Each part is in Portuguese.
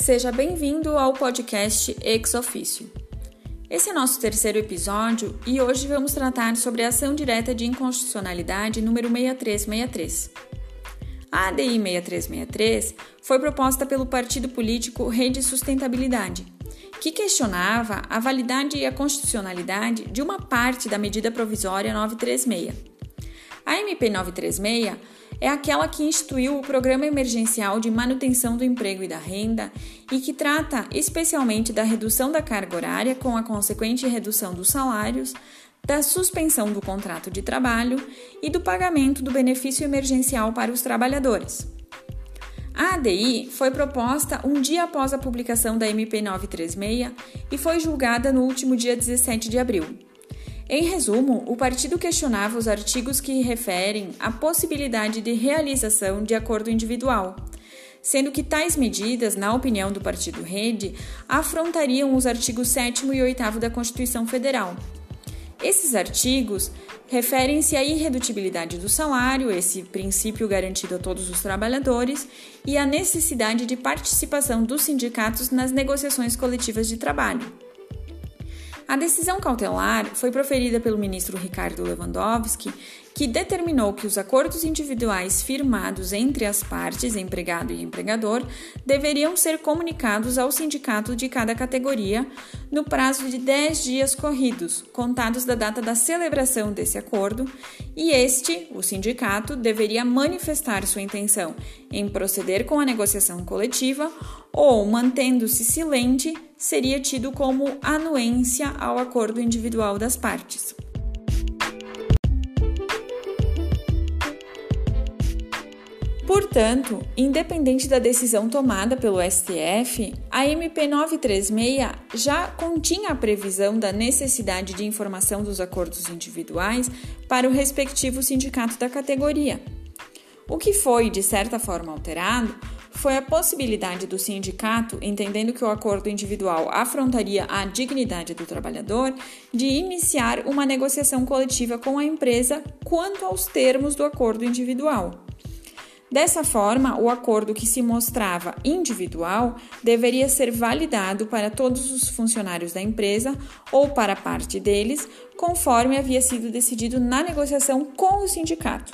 Seja bem-vindo ao podcast Ex Officio. Esse é nosso terceiro episódio e hoje vamos tratar sobre a ação direta de inconstitucionalidade número 6363. A ADI 6363 foi proposta pelo partido político Rede Sustentabilidade, que questionava a validade e a constitucionalidade de uma parte da medida provisória 936. A MP 936 é aquela que instituiu o Programa Emergencial de Manutenção do Emprego e da Renda e que trata especialmente da redução da carga horária com a consequente redução dos salários, da suspensão do contrato de trabalho e do pagamento do benefício emergencial para os trabalhadores. A ADI foi proposta um dia após a publicação da MP 936 e foi julgada no último dia 17 de abril. Em resumo, o partido questionava os artigos que referem à possibilidade de realização de acordo individual, sendo que tais medidas, na opinião do Partido Rede, afrontariam os artigos 7 e 8 da Constituição Federal. Esses artigos referem-se à irredutibilidade do salário, esse princípio garantido a todos os trabalhadores, e à necessidade de participação dos sindicatos nas negociações coletivas de trabalho. A decisão cautelar foi proferida pelo ministro Ricardo Lewandowski, que determinou que os acordos individuais firmados entre as partes, empregado e empregador, deveriam ser comunicados ao sindicato de cada categoria no prazo de 10 dias corridos, contados da data da celebração desse acordo, e este, o sindicato, deveria manifestar sua intenção em proceder com a negociação coletiva ou, mantendo-se silente, seria tido como anuência ao acordo individual das partes. Portanto, independente da decisão tomada pelo STF, a MP 936 já continha a previsão da necessidade de informação dos acordos individuais para o respectivo sindicato da categoria. O que foi, de certa forma, alterado foi a possibilidade do sindicato, entendendo que o acordo individual afrontaria a dignidade do trabalhador, de iniciar uma negociação coletiva com a empresa quanto aos termos do acordo individual. Dessa forma, o acordo que se mostrava individual deveria ser validado para todos os funcionários da empresa ou para parte deles, conforme havia sido decidido na negociação com o sindicato.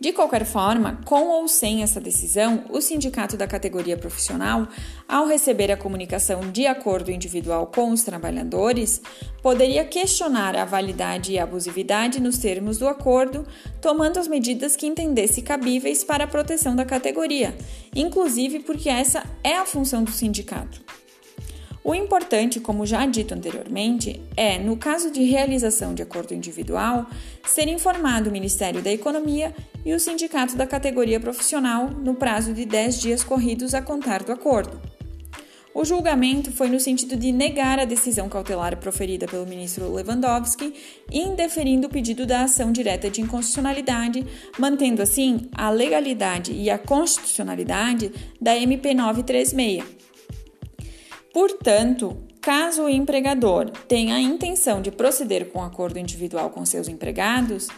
De qualquer forma, com ou sem essa decisão, o sindicato da categoria profissional, ao receber a comunicação de acordo individual com os trabalhadores, poderia questionar a validade e abusividade nos termos do acordo, tomando as medidas que entendesse cabíveis para a proteção da categoria, inclusive porque essa é a função do sindicato. O importante, como já dito anteriormente, é, no caso de realização de acordo individual, ser informado o Ministério da Economia e o sindicato da categoria profissional no prazo de 10 dias corridos a contar do acordo. O julgamento foi no sentido de negar a decisão cautelar proferida pelo ministro Lewandowski, indeferindo o pedido da ação direta de inconstitucionalidade, mantendo assim a legalidade e a constitucionalidade da MP 936 Portanto, caso o empregador tenha a intenção de proceder com acordo individual com seus empregados,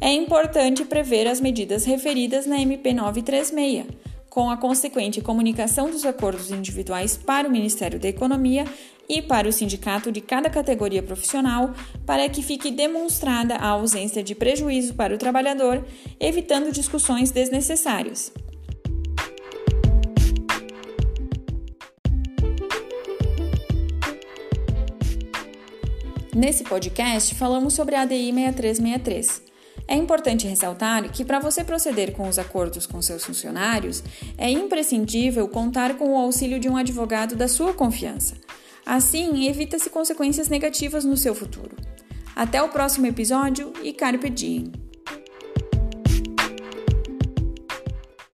é importante prever as medidas referidas na MP 936, com a consequente comunicação dos acordos individuais para o Ministério da Economia e para o sindicato de cada categoria profissional, para que fique demonstrada a ausência de prejuízo para o trabalhador, evitando discussões desnecessárias. Nesse podcast, falamos sobre a ADI 6363. É importante ressaltar que, para você proceder com os acordos com seus funcionários, é imprescindível contar com o auxílio de um advogado da sua confiança. Assim, evita-se consequências negativas no seu futuro. Até o próximo episódio e Carpe Diem!